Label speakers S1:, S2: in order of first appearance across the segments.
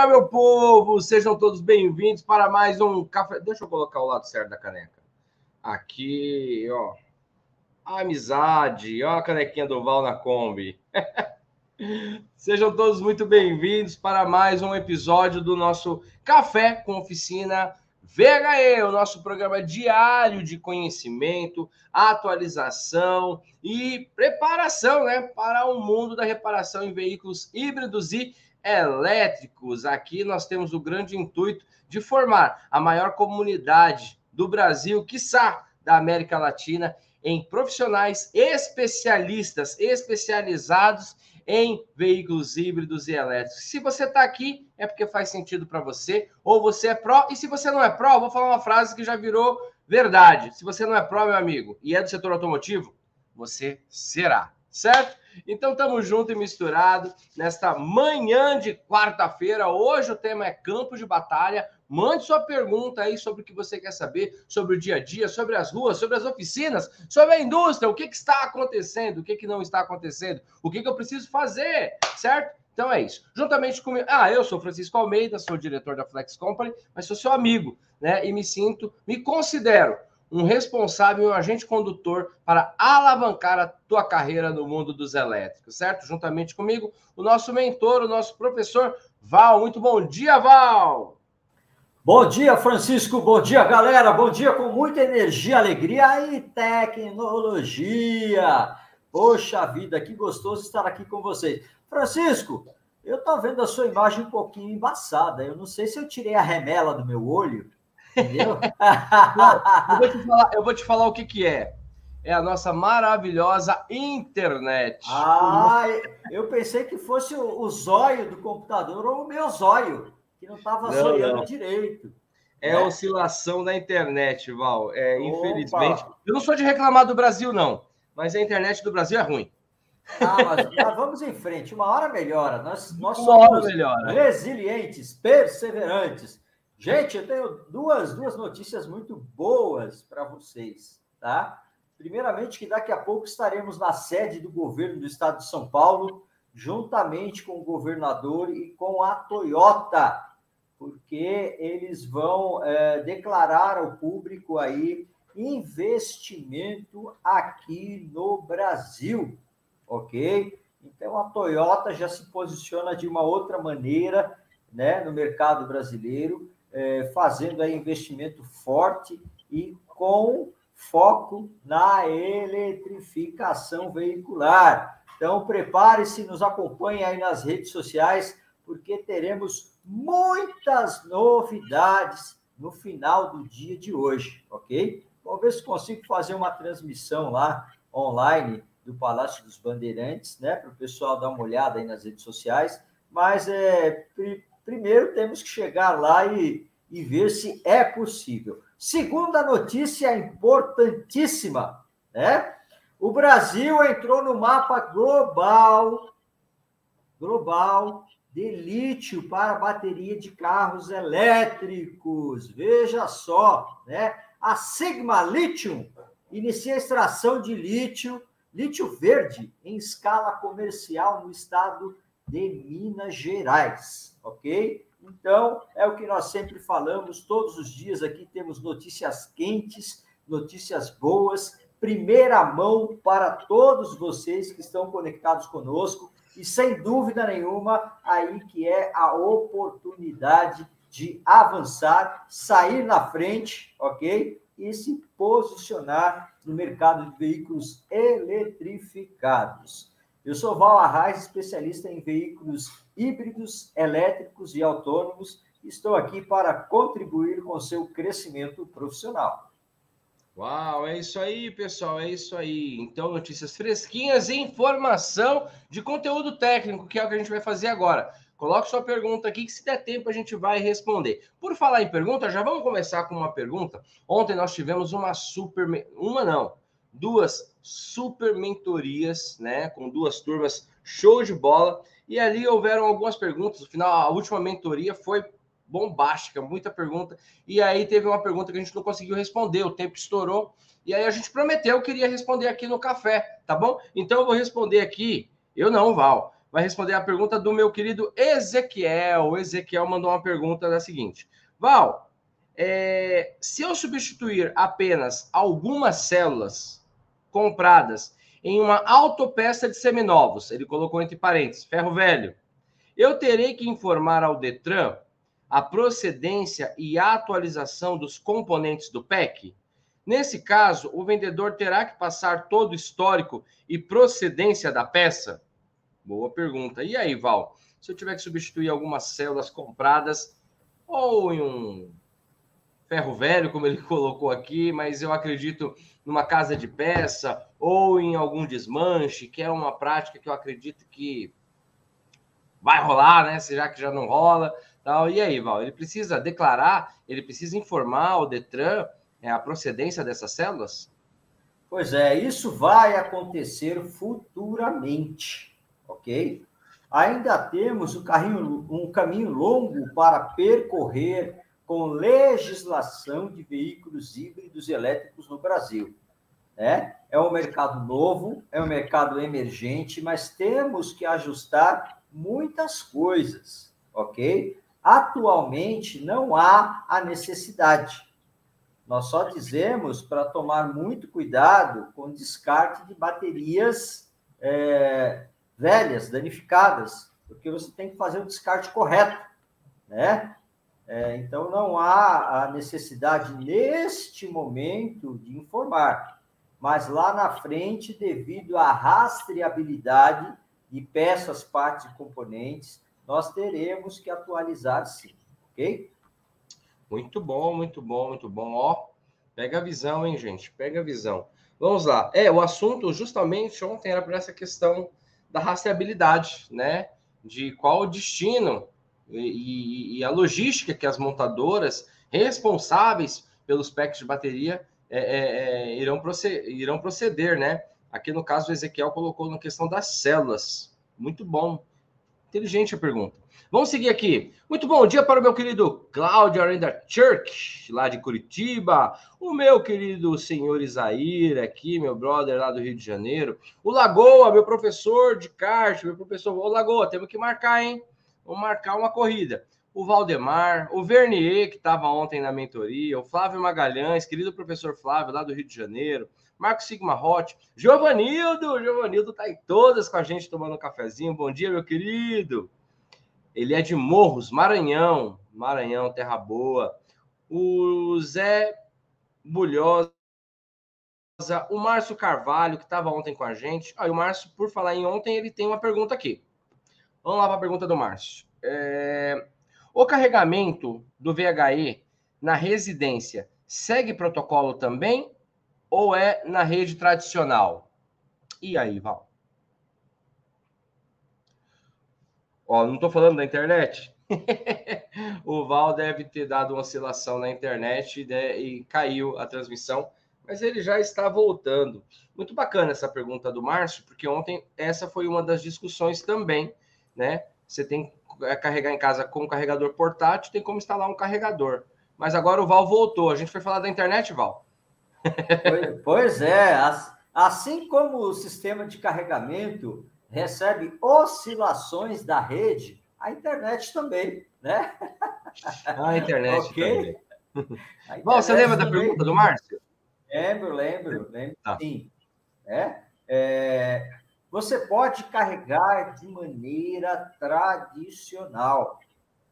S1: Dia, meu povo! Sejam todos bem-vindos para mais um café. Deixa eu colocar o lado certo da caneca. Aqui, ó. Amizade, ó a canequinha do Val na Kombi. Sejam todos muito bem-vindos para mais um episódio do nosso Café com Oficina VHE, o nosso programa diário de conhecimento, atualização e preparação né, para o mundo da reparação em veículos híbridos e elétricos. Aqui nós temos o grande intuito de formar a maior comunidade do Brasil, quiçá da América Latina, em profissionais especialistas, especializados em veículos híbridos e elétricos. Se você está aqui, é porque faz sentido para você, ou você é pró, e se você não é pró, vou falar uma frase que já virou verdade. Se você não é pró, meu amigo, e é do setor automotivo, você será, certo? Então estamos junto e misturado nesta manhã de quarta-feira. Hoje o tema é campo de batalha. Mande sua pergunta aí sobre o que você quer saber, sobre o dia a dia, sobre as ruas, sobre as oficinas, sobre a indústria, o que, que está acontecendo, o que, que não está acontecendo, o que, que eu preciso fazer, certo? Então é isso. Juntamente comigo. Ah, eu sou Francisco Almeida, sou diretor da Flex Company, mas sou seu amigo, né? E me sinto, me considero um responsável e um agente condutor para alavancar a tua carreira no mundo dos elétricos, certo? Juntamente comigo, o nosso mentor, o nosso professor Val. Muito bom dia, Val!
S2: Bom dia, Francisco. Bom dia, galera. Bom dia com muita energia, alegria e tecnologia. Poxa vida, que gostoso estar aqui com vocês. Francisco, eu estou vendo a sua imagem um pouquinho embaçada. Eu não sei se eu tirei a remela do meu olho Entendeu?
S1: eu, vou te falar, eu vou te falar o que, que é. É a nossa maravilhosa internet.
S2: Ah, eu pensei que fosse o, o zóio do computador ou o meu zóio, que não estava zoiando direito.
S1: É a oscilação da internet, Val. É, infelizmente. Eu não sou de reclamar do Brasil, não. Mas a internet do Brasil é ruim.
S2: Ah, mas, mas vamos em frente. Uma hora melhora. Nós, nós somos resilientes, perseverantes. Gente, eu tenho duas, duas notícias muito boas para vocês, tá? Primeiramente, que daqui a pouco estaremos na sede do governo do estado de São Paulo, juntamente com o governador e com a Toyota, porque eles vão é, declarar ao público aí investimento aqui no Brasil, ok? Então a Toyota já se posiciona de uma outra maneira, né, no mercado brasileiro é, fazendo aí investimento forte e com foco na eletrificação veicular. Então, prepare-se, nos acompanhe aí nas redes sociais, porque teremos muitas novidades no final do dia de hoje, ok? Vamos ver se consigo fazer uma transmissão lá online do Palácio dos Bandeirantes, né, para o pessoal dar uma olhada aí nas redes sociais. Mas é, primeiro temos que chegar lá e, e ver se é possível. Segunda notícia importantíssima, né? O Brasil entrou no mapa global, global de lítio para bateria de carros elétricos. Veja só, né? A Sigma Lithium inicia a extração de lítio, lítio verde, em escala comercial no estado de Minas Gerais, ok? Então, é o que nós sempre falamos, todos os dias aqui temos notícias quentes, notícias boas, primeira mão para todos vocês que estão conectados conosco, e sem dúvida nenhuma, aí que é a oportunidade de avançar, sair na frente, ok? E se posicionar no mercado de veículos eletrificados. Eu sou Val Arraes, especialista em veículos híbridos, elétricos e autônomos. Estou aqui para contribuir com seu crescimento profissional.
S1: Uau, é isso aí, pessoal, é isso aí. Então, notícias fresquinhas e informação de conteúdo técnico, que é o que a gente vai fazer agora. Coloque sua pergunta aqui, que se der tempo a gente vai responder. Por falar em pergunta, já vamos começar com uma pergunta. Ontem nós tivemos uma super. Uma não, duas super mentorias, né? Com duas turmas, show de bola. E ali houveram algumas perguntas. No final, a última mentoria foi bombástica, muita pergunta. E aí teve uma pergunta que a gente não conseguiu responder, o tempo estourou. E aí a gente prometeu que iria responder aqui no café, tá bom? Então eu vou responder aqui, eu não, Val. vai responder a pergunta do meu querido Ezequiel. O Ezequiel mandou uma pergunta da seguinte: Val, é, se eu substituir apenas algumas células compradas em uma autopeça de seminovos, ele colocou entre parênteses, ferro velho, eu terei que informar ao Detran a procedência e a atualização dos componentes do PEC? Nesse caso, o vendedor terá que passar todo o histórico e procedência da peça? Boa pergunta. E aí, Val? Se eu tiver que substituir algumas células compradas ou em um ferro velho, como ele colocou aqui, mas eu acredito numa casa de peça ou em algum desmanche, que é uma prática que eu acredito que vai rolar, né? Já que já não rola, tal. E aí, Val? Ele precisa declarar, ele precisa informar o Detran é, a procedência dessas células?
S2: Pois é, isso vai acontecer futuramente, ok? Ainda temos um, carrinho, um caminho longo para percorrer com legislação de veículos híbridos elétricos no Brasil. Né? É um mercado novo, é um mercado emergente, mas temos que ajustar muitas coisas, ok? Atualmente não há a necessidade. Nós só dizemos para tomar muito cuidado com descarte de baterias é, velhas, danificadas, porque você tem que fazer o descarte correto, né? É, então, não há a necessidade, neste momento, de informar. Mas lá na frente, devido à rastreabilidade de peças, partes e componentes, nós teremos que atualizar sim, ok?
S1: Muito bom, muito bom, muito bom. Ó, pega a visão, hein, gente? Pega a visão. Vamos lá. É, o assunto justamente ontem era por essa questão da rastreabilidade, né? De qual o destino e, e, a logística que as montadoras responsáveis pelos packs de bateria é, é, é, irão, proceder, irão proceder, né? Aqui no caso, o Ezequiel colocou na questão das células. Muito bom. Inteligente a pergunta. Vamos seguir aqui. Muito bom dia para o meu querido Cláudio Arenda Church, lá de Curitiba. O meu querido senhor Isaír, aqui, meu brother lá do Rio de Janeiro. O Lagoa, meu professor de kart, meu professor. Ô, Lagoa, temos que marcar, hein? Vamos marcar uma corrida. O Valdemar, o Vernier, que estava ontem na mentoria, o Flávio Magalhães, querido professor Flávio, lá do Rio de Janeiro, Marco Sigma Hot, Giovanildo, Giovanildo tá em todas com a gente tomando um cafezinho. Bom dia, meu querido. Ele é de Morros, Maranhão, Maranhão, Terra Boa. O Zé Bulhosa, o Márcio Carvalho, que estava ontem com a gente. Aí ah, o Márcio, por falar em ontem, ele tem uma pergunta aqui. Vamos lá para a pergunta do Márcio. É... O carregamento do VHE na residência segue protocolo também ou é na rede tradicional? E aí, Val? Ó, não estou falando da internet. o Val deve ter dado uma oscilação na internet e caiu a transmissão, mas ele já está voltando. Muito bacana essa pergunta do Márcio, porque ontem essa foi uma das discussões também né? Você tem que é, carregar em casa com um carregador portátil, tem como instalar um carregador. Mas agora o Val voltou. A gente foi falar da internet, Val.
S2: Pois é, assim como o sistema de carregamento recebe oscilações da rede, a internet também, né?
S1: A internet okay? também. Val, você lembra também. da pergunta do Márcio?
S2: Lembro, lembro, lembro, tá. sim. É, é, você pode carregar de maneira tradicional.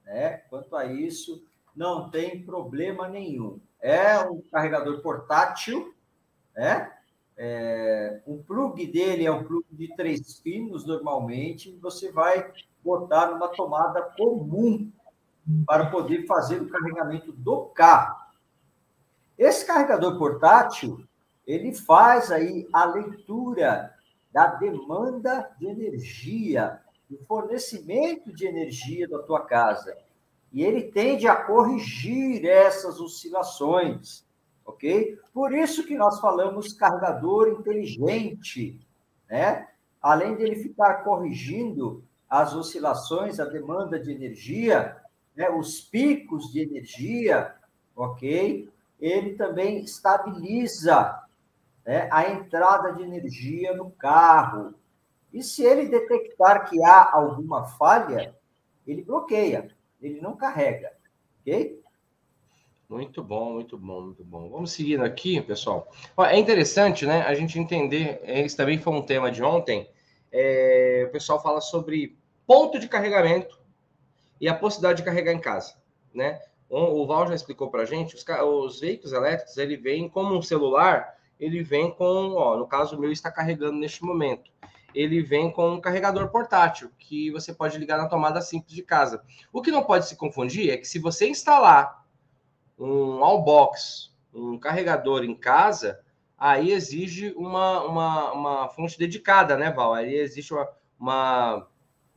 S2: Né? Quanto a isso, não tem problema nenhum. É um carregador portátil, né? É, o plug dele é um plug de três pinos, normalmente, você vai botar numa tomada comum para poder fazer o carregamento do carro. Esse carregador portátil, ele faz aí a leitura da demanda de energia, do fornecimento de energia da tua casa. E ele tende a corrigir essas oscilações, ok? Por isso que nós falamos carregador inteligente, né? Além dele ficar corrigindo as oscilações, a demanda de energia, né? os picos de energia, ok? Ele também estabiliza né, a entrada de energia no carro. E se ele detectar que há alguma falha, ele bloqueia, ele não carrega, ok?
S1: Muito bom, muito bom, muito bom. Vamos seguindo aqui, pessoal. É interessante, né, a gente entender, esse também foi um tema de ontem, é, o pessoal fala sobre ponto de carregamento e a possibilidade de carregar em casa, né? O Val já explicou para a gente, os, os, veículos elétricos, ele vem como um celular, ele vem com, ó, no caso o meu está carregando neste momento, ele vem com um carregador portátil, que você pode ligar na tomada simples de casa. O que não pode se confundir é que se você instalar um Allbox, um carregador em casa, aí exige uma, uma, uma fonte dedicada, né, Val? Aí existe uma, uma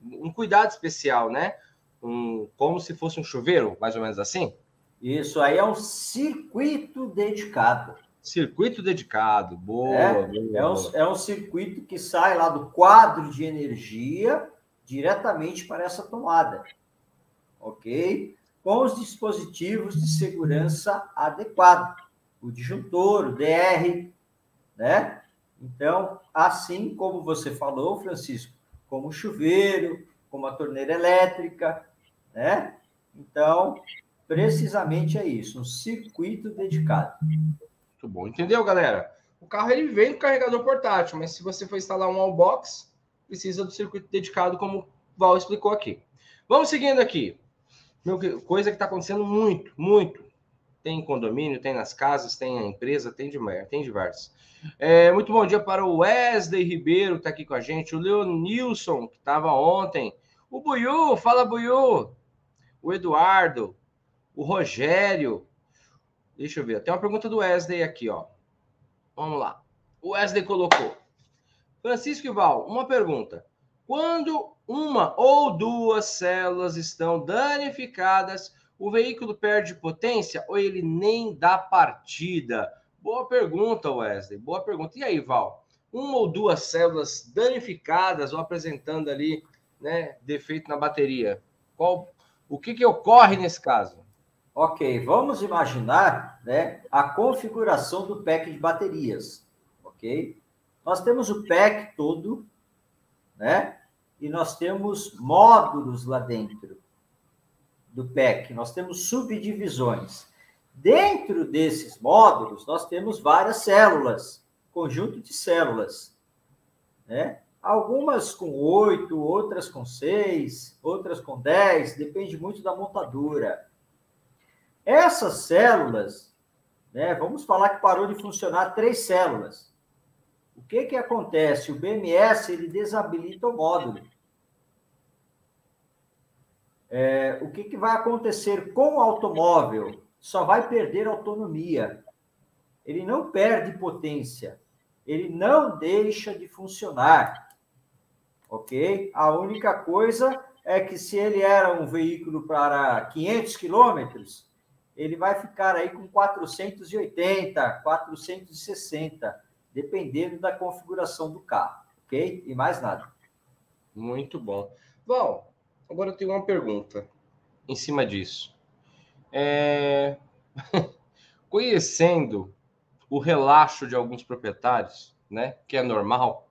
S1: um cuidado especial, né? Um, como se fosse um chuveiro, mais ou menos assim?
S2: Isso aí é um circuito dedicado.
S1: Circuito dedicado, boa.
S2: É,
S1: boa.
S2: é, um, é um circuito que sai lá do quadro de energia diretamente para essa tomada. Ok? Com os dispositivos de segurança adequados. O disjuntor, o DR, né? Então, assim como você falou, Francisco, como o chuveiro, como a torneira elétrica, né? Então, precisamente é isso, um circuito dedicado.
S1: Muito bom. Entendeu, galera? O carro ele vem com carregador portátil, mas se você for instalar um wallbox, precisa do circuito dedicado, como o Val explicou aqui. Vamos seguindo aqui. Meu, coisa que está acontecendo muito, muito. Tem em condomínio, tem nas casas, tem na empresa, tem, de, tem diversos. É, muito bom dia para o Wesley Ribeiro, que está aqui com a gente. O Leonilson, que estava ontem. O Buiu, fala Buiu. O Eduardo. O Rogério. Deixa eu ver. Tem uma pergunta do Wesley aqui, ó. Vamos lá. O Wesley colocou. Francisco Ival, uma pergunta. Quando uma ou duas células estão danificadas, o veículo perde potência ou ele nem dá partida? Boa pergunta, Wesley. Boa pergunta. E aí, Val? Uma ou duas células danificadas ou apresentando ali, né, defeito na bateria. Qual, o que, que ocorre nesse caso?
S2: Ok, vamos imaginar né, a configuração do pack de baterias. Ok? Nós temos o pack todo, né? E nós temos módulos lá dentro do pack. Nós temos subdivisões. Dentro desses módulos, nós temos várias células, conjunto de células. Né? Algumas com oito, outras com seis, outras com dez, depende muito da montadura. Essas células, né, vamos falar que parou de funcionar três células. O que, que acontece? O BMS ele desabilita o módulo. É, o que, que vai acontecer com o automóvel? Só vai perder autonomia. Ele não perde potência. Ele não deixa de funcionar. Ok? A única coisa é que se ele era um veículo para 500 quilômetros, ele vai ficar aí com 480, 460, dependendo da configuração do carro, ok? E mais nada.
S1: Muito bom. Bom, agora eu tenho uma pergunta em cima disso. É... Conhecendo o relaxo de alguns proprietários, né, que é normal,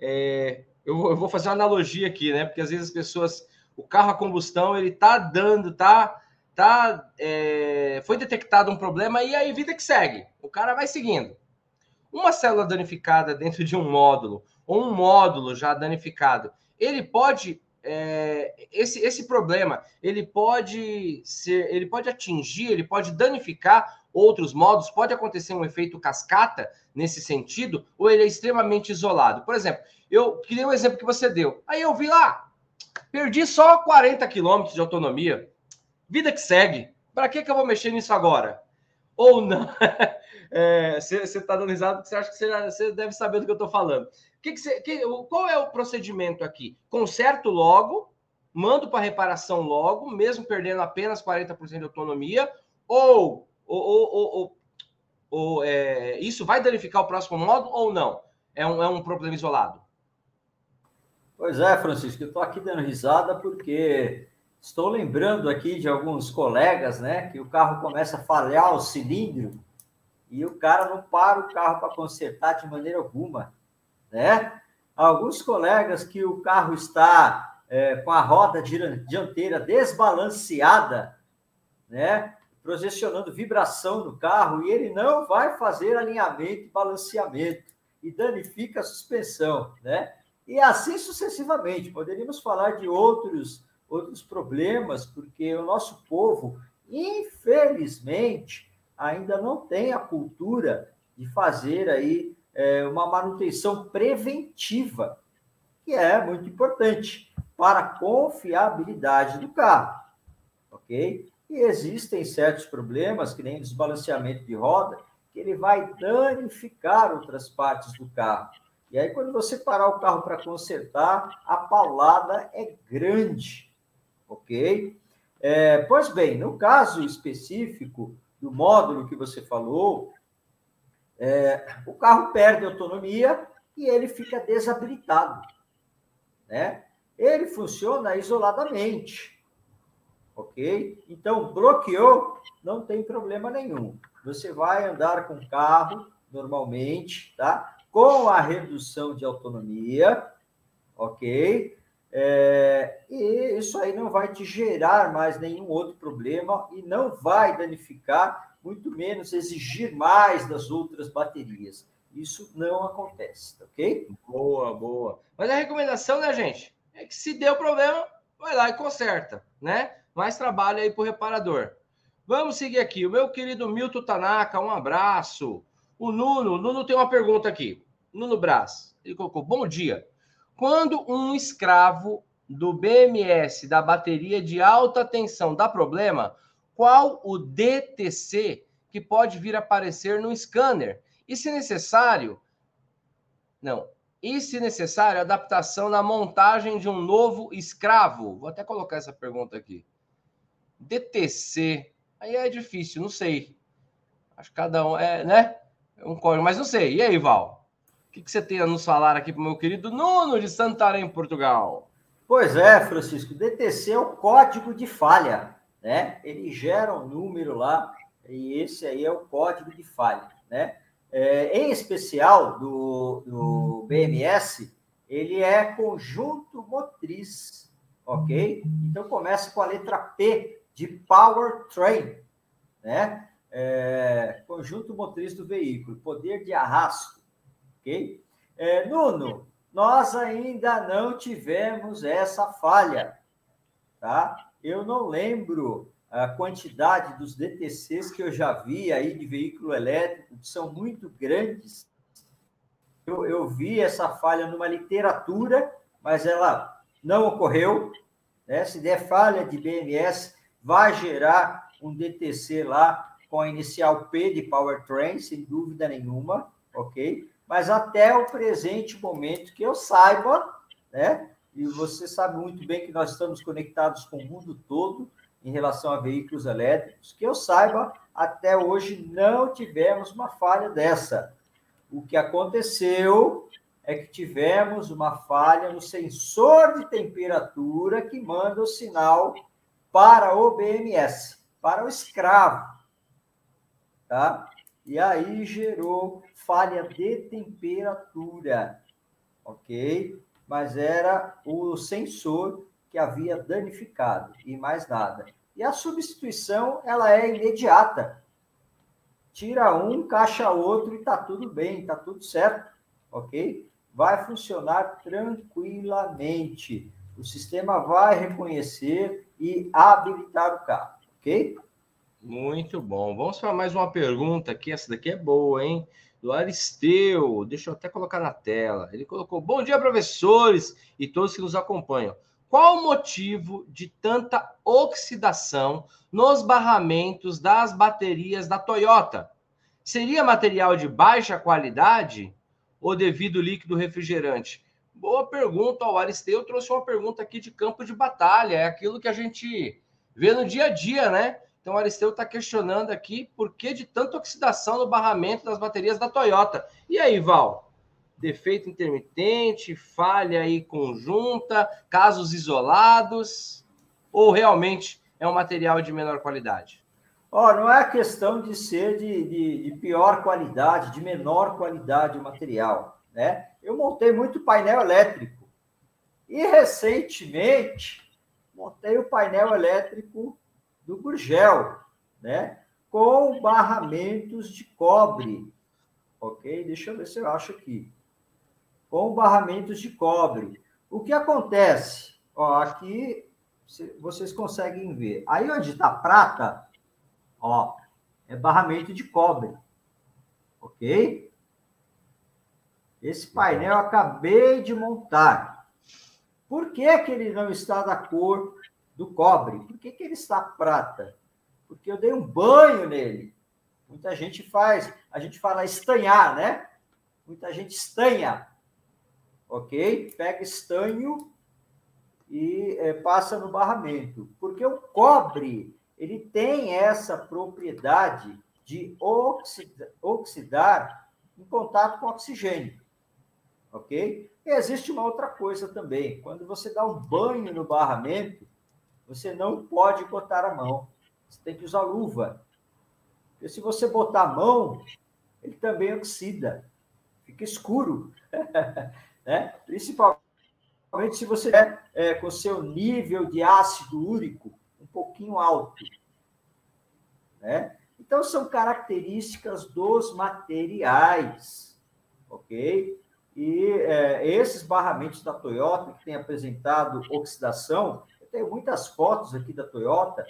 S1: é... eu, vou fazer uma analogia aqui, né, porque às vezes as pessoas, o carro a combustão, ele tá dando, tá tá, é, foi detectado um problema e aí vida que segue. O cara vai seguindo. Uma célula danificada dentro de um módulo ou um módulo já danificado, ele pode é, esse, esse problema ele pode ser, ele pode atingir, ele pode danificar outros módulos, pode acontecer um efeito cascata nesse sentido, ou ele é extremamente isolado. Por exemplo, eu queria um exemplo que você deu. Aí eu vi lá, perdi só 40 quilômetros de autonomia. Vida que segue. Para que, que eu vou mexer nisso agora? Ou não? Você é, está dando risada porque você acha que você, deve saber do que eu estou falando. Que que você, que, qual é o procedimento aqui? Conserto logo, mando para reparação logo, mesmo perdendo apenas 40% de autonomia, ou, ou, ou, ou, ou é, isso vai danificar o próximo módulo ou não? É um, é um problema isolado?
S2: Pois é, Francisco, eu estou aqui dando risada porque Estou lembrando aqui de alguns colegas, né, que o carro começa a falhar o cilindro e o cara não para o carro para consertar de maneira alguma, né? alguns colegas que o carro está é, com a roda dianteira desbalanceada, né? Projecionando vibração no carro e ele não vai fazer alinhamento e balanceamento e danifica a suspensão, né? E assim sucessivamente. Poderíamos falar de outros outros problemas, porque o nosso povo, infelizmente, ainda não tem a cultura de fazer aí é, uma manutenção preventiva, que é muito importante para a confiabilidade do carro, ok? E existem certos problemas, que nem desbalanceamento de roda, que ele vai danificar outras partes do carro. E aí, quando você parar o carro para consertar, a paulada é grande, ok? É, pois bem, no caso específico do módulo que você falou, é, o carro perde autonomia e ele fica desabilitado, né? Ele funciona isoladamente, ok? Então, bloqueou, não tem problema nenhum. Você vai andar com o carro normalmente, tá? Com a redução de autonomia, ok? É, e isso aí não vai te gerar mais nenhum outro problema e não vai danificar, muito menos exigir mais das outras baterias. Isso não acontece, tá ok?
S1: Boa, boa. Mas a recomendação, né, gente, é que se deu problema, vai lá e conserta, né? Mais trabalho aí para o reparador. Vamos seguir aqui. O meu querido Milton Tanaka, um abraço. O Nuno, o Nuno tem uma pergunta aqui. Nuno Braz, ele colocou: Bom dia. Quando um escravo do BMS da bateria de alta tensão dá problema, qual o DTC que pode vir aparecer no scanner? E se necessário, não, e se necessário, adaptação na montagem de um novo escravo? Vou até colocar essa pergunta aqui. DTC, aí é difícil, não sei. Acho que cada um é, né? É um código, mas não sei. E aí, Val? O que, que você tem a nos falar aqui para o meu querido Nuno de Santarém, Portugal?
S2: Pois é, Francisco. DTC é o código de falha, né? Ele gera um número lá e esse aí é o código de falha, né? É, em especial do, do BMS, ele é conjunto motriz, ok? Então começa com a letra P de powertrain, né? É, conjunto motriz do veículo, poder de arrasto ok? É, Nuno, nós ainda não tivemos essa falha, tá? Eu não lembro a quantidade dos DTCs que eu já vi aí de veículo elétrico, que são muito grandes. Eu, eu vi essa falha numa literatura, mas ela não ocorreu. Né? Se der falha de BMS, vai gerar um DTC lá com a inicial P de powertrain, sem dúvida nenhuma, ok? Mas até o presente momento que eu saiba, né? E você sabe muito bem que nós estamos conectados com o mundo todo em relação a veículos elétricos, que eu saiba, até hoje não tivemos uma falha dessa. O que aconteceu é que tivemos uma falha no sensor de temperatura que manda o sinal para o BMS, para o escravo, tá? E aí gerou falha de temperatura, ok? Mas era o sensor que havia danificado e mais nada. E a substituição, ela é imediata. Tira um, caixa outro e tá tudo bem, tá tudo certo, ok? Vai funcionar tranquilamente. O sistema vai reconhecer e habilitar o carro, ok?
S1: Muito bom. Vamos para mais uma pergunta aqui. Essa daqui é boa, hein? Do Aristeu. Deixa eu até colocar na tela. Ele colocou: Bom dia, professores e todos que nos acompanham. Qual o motivo de tanta oxidação nos barramentos das baterias da Toyota? Seria material de baixa qualidade ou devido líquido refrigerante? Boa pergunta, o Aristeu trouxe uma pergunta aqui de campo de batalha. É aquilo que a gente vê no dia a dia, né? Então, Aristeu está questionando aqui por que de tanta oxidação no barramento das baterias da Toyota. E aí, Val? Defeito intermitente, falha aí conjunta, casos isolados, ou realmente é um material de menor qualidade?
S2: Oh, não é questão de ser de, de, de pior qualidade, de menor qualidade o material. né? Eu montei muito painel elétrico. E recentemente montei o painel elétrico do Gurgel, né? Com barramentos de cobre. Ok? Deixa eu ver se eu acho aqui. Com barramentos de cobre. O que acontece? Ó, aqui vocês conseguem ver. Aí onde está prata, ó, é barramento de cobre. Ok? Esse painel eu acabei de montar. Por que, que ele não está da cor do cobre? Por que, que ele está prata? Porque eu dei um banho nele. Muita gente faz, a gente fala estanhar, né? Muita gente estanha. Ok? Pega estanho e é, passa no barramento. Porque o cobre, ele tem essa propriedade de oxidar, oxidar em contato com oxigênio ok? E existe uma outra coisa também. Quando você dá um banho no barramento, você não pode botar a mão. Você tem que usar luva. Porque se você botar a mão, ele também oxida. Fica escuro. né? Principalmente se você é, é com seu nível de ácido úrico um pouquinho alto. Né? Então, são características dos materiais, ok? E é, esses barramentos da Toyota, que tem apresentado oxidação, tenho muitas fotos aqui da Toyota,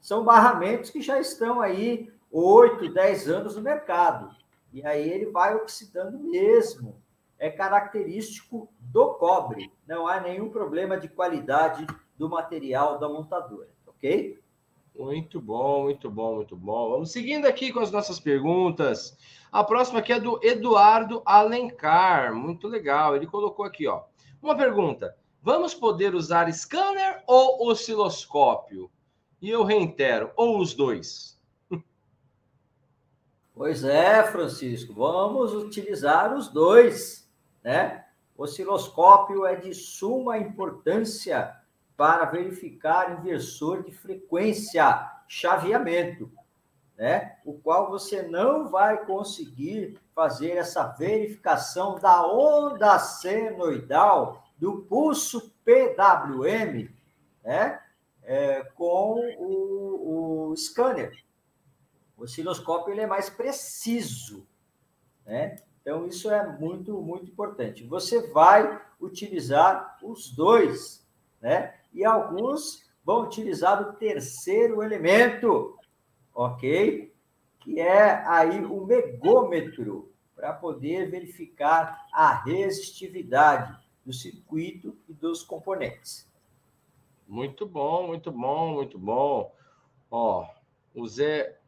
S2: são barramentos que já estão aí 8, 10 anos no mercado. E aí ele vai oxidando mesmo. É característico do cobre. Não há nenhum problema de qualidade do material da montadora, ok?
S1: Muito bom, muito bom, muito bom. Vamos seguindo aqui com as nossas perguntas. A próxima aqui é do Eduardo Alencar. Muito legal. Ele colocou aqui, ó. Uma pergunta: vamos poder usar scanner ou osciloscópio? E eu reitero, ou os dois.
S2: Pois é, Francisco, vamos utilizar os dois, né? Osciloscópio é de suma importância para verificar inversor de frequência, chaveamento né? O qual você não vai conseguir fazer essa verificação da onda senoidal do pulso PWM, né? É, com o, o scanner. O osciloscópio ele é mais preciso, né? Então isso é muito muito importante. Você vai utilizar os dois, né? E alguns vão utilizar o terceiro elemento, ok? Que é aí o megômetro para poder verificar a resistividade do circuito e dos componentes.
S1: Muito bom, muito bom, muito bom. Ó, o Zé,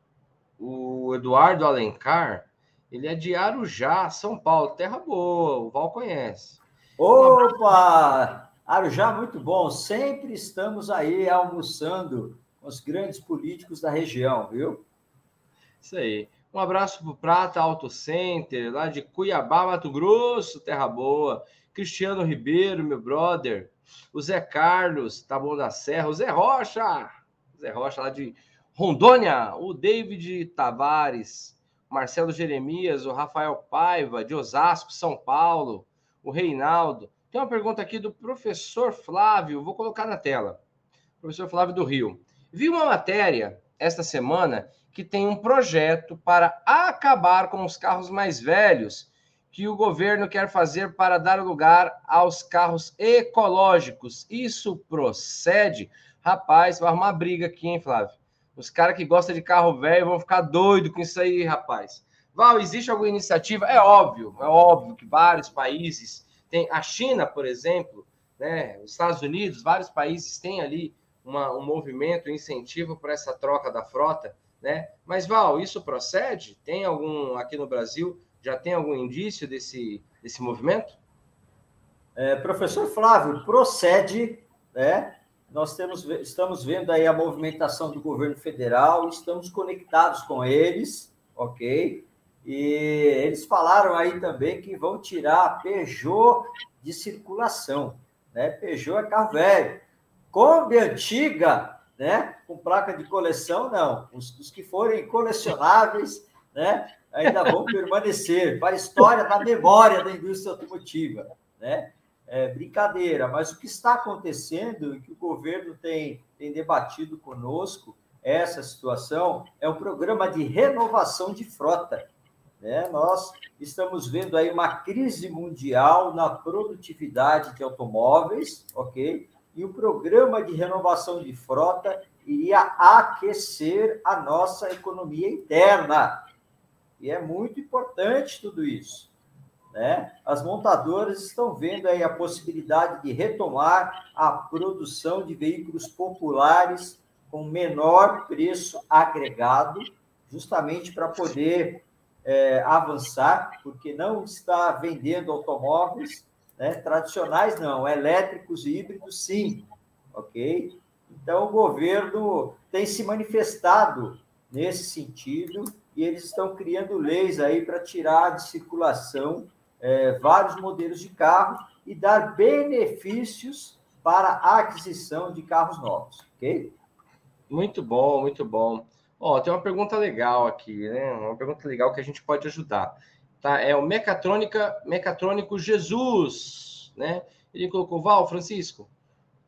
S1: o Eduardo Alencar, ele é de Arujá, São Paulo, terra boa, o Val conhece.
S2: Opa! Arujá, muito bom. Sempre estamos aí almoçando os grandes políticos da região, viu?
S1: Isso aí. Um abraço para o Prata Auto Center, lá de Cuiabá, Mato Grosso, Terra Boa. Cristiano Ribeiro, meu brother. O Zé Carlos, Taboão da Serra. O Zé Rocha, Zé Rocha, lá de Rondônia. O David Tavares. Marcelo Jeremias, o Rafael Paiva, de Osasco, São Paulo. O Reinaldo. Tem uma pergunta aqui do professor Flávio, vou colocar na tela. Professor Flávio do Rio. Vi uma matéria esta semana que tem um projeto para acabar com os carros mais velhos que o governo quer fazer para dar lugar aos carros ecológicos. Isso procede? Rapaz, vai arrumar briga aqui, hein, Flávio? Os caras que gostam de carro velho vão ficar doidos com isso aí, rapaz. Val, existe alguma iniciativa? É óbvio, é óbvio que vários países têm. A China, por exemplo, né, os Estados Unidos, vários países têm ali uma, um movimento, um incentivo para essa troca da frota, né? Mas, Val, isso procede? Tem algum, aqui no Brasil, já tem algum indício desse, desse movimento?
S2: É, professor Flávio, procede, né? Nós temos, estamos vendo aí a movimentação do governo federal, estamos conectados com eles, ok? E eles falaram aí também que vão tirar a Peugeot de circulação, né? Peugeot é carro velho. Kombi antiga, né? Com placa de coleção, não. Os, os que forem colecionáveis, né? Ainda vão permanecer para a história da memória da indústria automotiva, né? É brincadeira, mas o que está acontecendo e que o governo tem, tem debatido conosco essa situação é o programa de renovação de frota. Né? Nós estamos vendo aí uma crise mundial na produtividade de automóveis, ok? E o programa de renovação de frota iria aquecer a nossa economia interna. E é muito importante tudo isso. Né? As montadoras estão vendo aí a possibilidade de retomar a produção de veículos populares com menor preço agregado, justamente para poder é, avançar, porque não está vendendo automóveis né, tradicionais, não, elétricos e híbridos, sim, ok? Então, o governo tem se manifestado nesse sentido e eles estão criando leis aí para tirar de circulação é, vários modelos de carro e dar benefícios para a aquisição de carros novos, ok?
S1: Muito bom, muito bom. Ó, tem uma pergunta legal aqui, né? Uma pergunta legal que a gente pode ajudar. Tá? É o Mecatrônica, Mecatrônico Jesus, né? Ele colocou, Val, Francisco,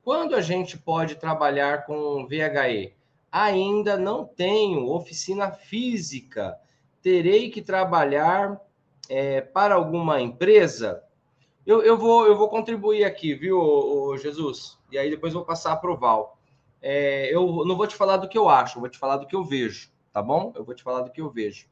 S1: quando a gente pode trabalhar com VHE? Ainda não tenho oficina física. Terei que trabalhar é, para alguma empresa? Eu, eu, vou, eu vou contribuir aqui, viu, Jesus? E aí depois vou passar para o Val é, eu não vou te falar do que eu acho, eu vou te falar do que eu vejo, tá bom? Eu vou te falar do que eu vejo.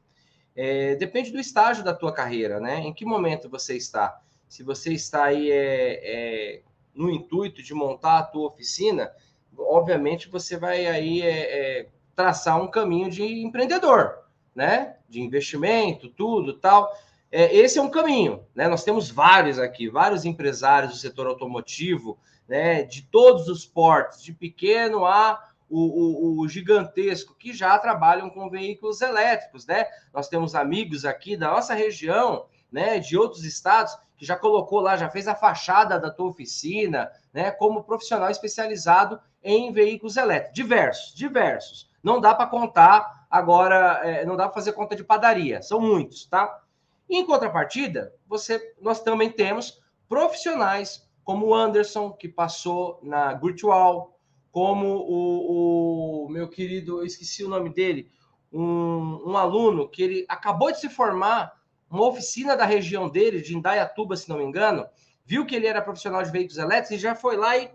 S1: É, depende do estágio da tua carreira, né? Em que momento você está? Se você está aí é, é no intuito de montar a tua oficina, obviamente você vai aí é, é, traçar um caminho de empreendedor, né? De investimento, tudo, tal. esse é um caminho, né? Nós temos vários aqui, vários empresários do setor automotivo, né, de todos os portes, de pequeno a o, o, o, gigantesco, que já trabalham com veículos elétricos, né? Nós temos amigos aqui da nossa região, né, de outros estados, que já colocou lá, já fez a fachada da tua oficina, né, como profissional especializado em veículos elétricos, diversos, diversos. Não dá para contar agora, é, não dá para fazer conta de padaria, são muitos, tá? em contrapartida, você, nós também temos profissionais como o Anderson, que passou na Virtual, como o, o, meu querido, eu esqueci o nome dele, um, um, aluno que ele acabou de se formar, uma oficina da região dele, de Indaiatuba, se não me engano, viu que ele era profissional de veículos elétricos e já foi lá e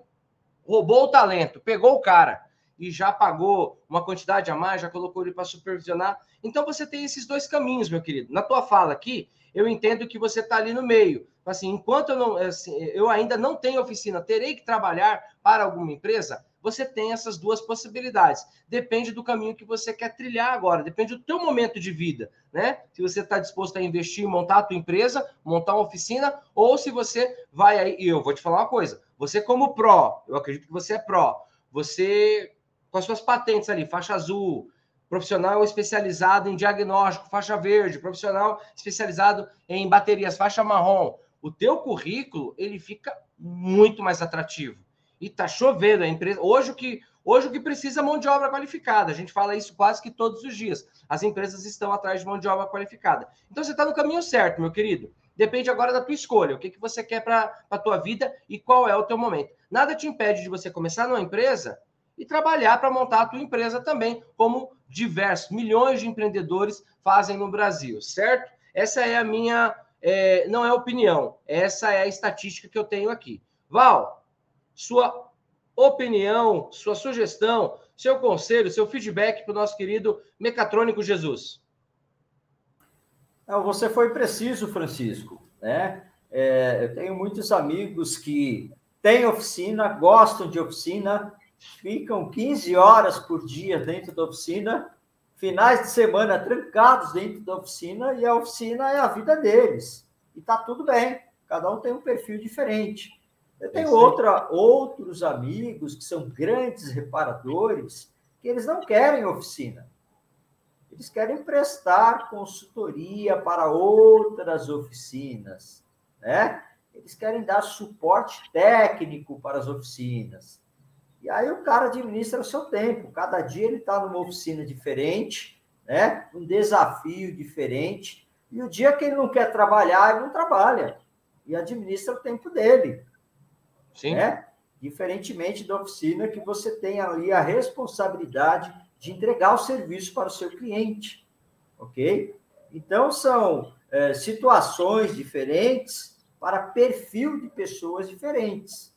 S1: roubou o talento, pegou o cara e já pagou uma quantidade a mais, já colocou ele para supervisionar. Então você tem esses dois caminhos, meu querido. Na tua fala aqui, eu entendo que você está ali no meio. Assim, enquanto eu, não, assim, eu ainda não tenho oficina, terei que trabalhar para alguma empresa, você tem essas duas possibilidades. Depende do caminho que você quer trilhar agora, depende do teu momento de vida, né? Se você está disposto a investir, montar a tua empresa, montar uma oficina, ou se você vai aí, e eu vou te falar uma coisa, você como pró, eu acredito que você é pró, você com as suas patentes ali, faixa azul, profissional especializado em diagnóstico, faixa verde, profissional especializado em baterias, faixa marrom. O teu currículo, ele fica muito mais atrativo. E tá chovendo a empresa. Hoje o que hoje o que precisa é mão de obra qualificada. A gente fala isso quase que todos os dias. As empresas estão atrás de mão de obra qualificada. Então você está no caminho certo, meu querido. Depende agora da tua escolha, o que, que você quer para a tua vida e qual é o teu momento. Nada te impede de você começar numa empresa e trabalhar para montar a tua empresa também, como diversos milhões de empreendedores fazem no Brasil, certo? Essa é a minha, é, não é opinião, essa é a estatística que eu tenho aqui. Val, sua opinião, sua sugestão, seu conselho, seu feedback para o nosso querido Mecatrônico Jesus.
S2: Não, você foi preciso, Francisco. Né? É, eu tenho muitos amigos que têm oficina, gostam de oficina, ficam 15 horas por dia dentro da oficina, finais de semana trancados dentro da oficina, e a oficina é a vida deles. E está tudo bem, cada um tem um perfil diferente. Eu tenho outra, outros amigos que são grandes reparadores que eles não querem oficina. Eles querem prestar consultoria para outras oficinas, né? Eles querem dar suporte técnico para as oficinas. E aí o cara administra o seu tempo. Cada dia ele está numa oficina diferente, né? Um desafio diferente. E o dia que ele não quer trabalhar, ele não trabalha. E administra o tempo dele. Sim. Né? Diferentemente da oficina, que você tem ali a responsabilidade de entregar o serviço para o seu cliente. Ok? Então, são é, situações diferentes para perfil de pessoas diferentes.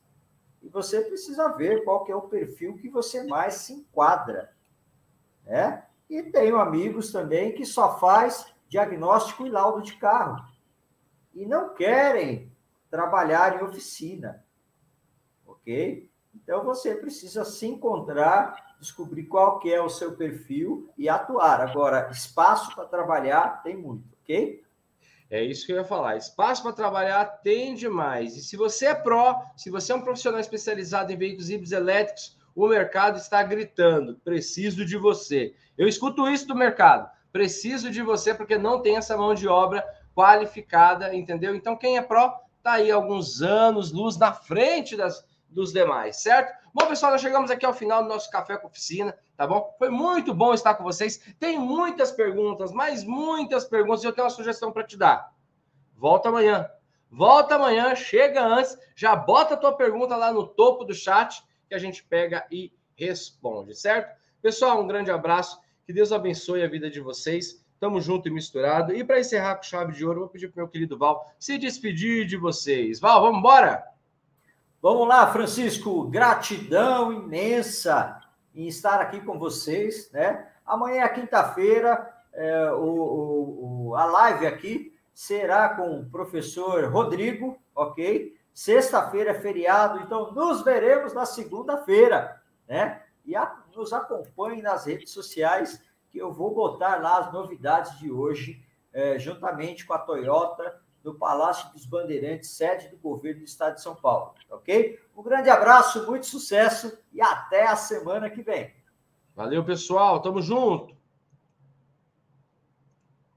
S2: E você precisa ver qual é o perfil que você mais se enquadra. Né? E tenho amigos também que só faz diagnóstico e laudo de carro. E não querem trabalhar em oficina. Ok? Então você precisa se encontrar, descobrir qual que é o seu perfil e atuar. Agora, espaço para trabalhar tem muito, ok?
S1: É isso que eu ia falar. Espaço para trabalhar tem demais. E se você é pró, se você é um profissional especializado em veículos híbridos elétricos, o mercado está gritando: preciso de você. Eu escuto isso do mercado. Preciso de você porque não tem essa mão de obra qualificada, entendeu? Então, quem é pró está aí alguns anos, luz na frente das, dos demais, certo? Bom, pessoal, nós chegamos aqui ao final do nosso Café com Oficina, tá bom? Foi muito bom estar com vocês. Tem muitas perguntas, mas muitas perguntas. Eu tenho uma sugestão para te dar. Volta amanhã. Volta amanhã, chega antes, já bota a tua pergunta lá no topo do chat que a gente pega e responde, certo? Pessoal, um grande abraço. Que Deus abençoe a vida de vocês. Tamo junto e misturado. E para encerrar com chave de ouro, vou pedir para o meu querido Val se despedir de vocês. Val, vamos embora?
S2: Vamos lá, Francisco, gratidão imensa em estar aqui com vocês, né? Amanhã é quinta-feira, é, o, o, a live aqui será com o professor Rodrigo, ok? Sexta-feira é feriado, então nos veremos na segunda-feira, né? E a, nos acompanhe nas redes sociais, que eu vou botar lá as novidades de hoje, é, juntamente com a Toyota no Palácio dos Bandeirantes, sede do governo do estado de São Paulo, ok? Um grande abraço, muito sucesso e até a semana que vem.
S1: Valeu, pessoal. Tamo junto.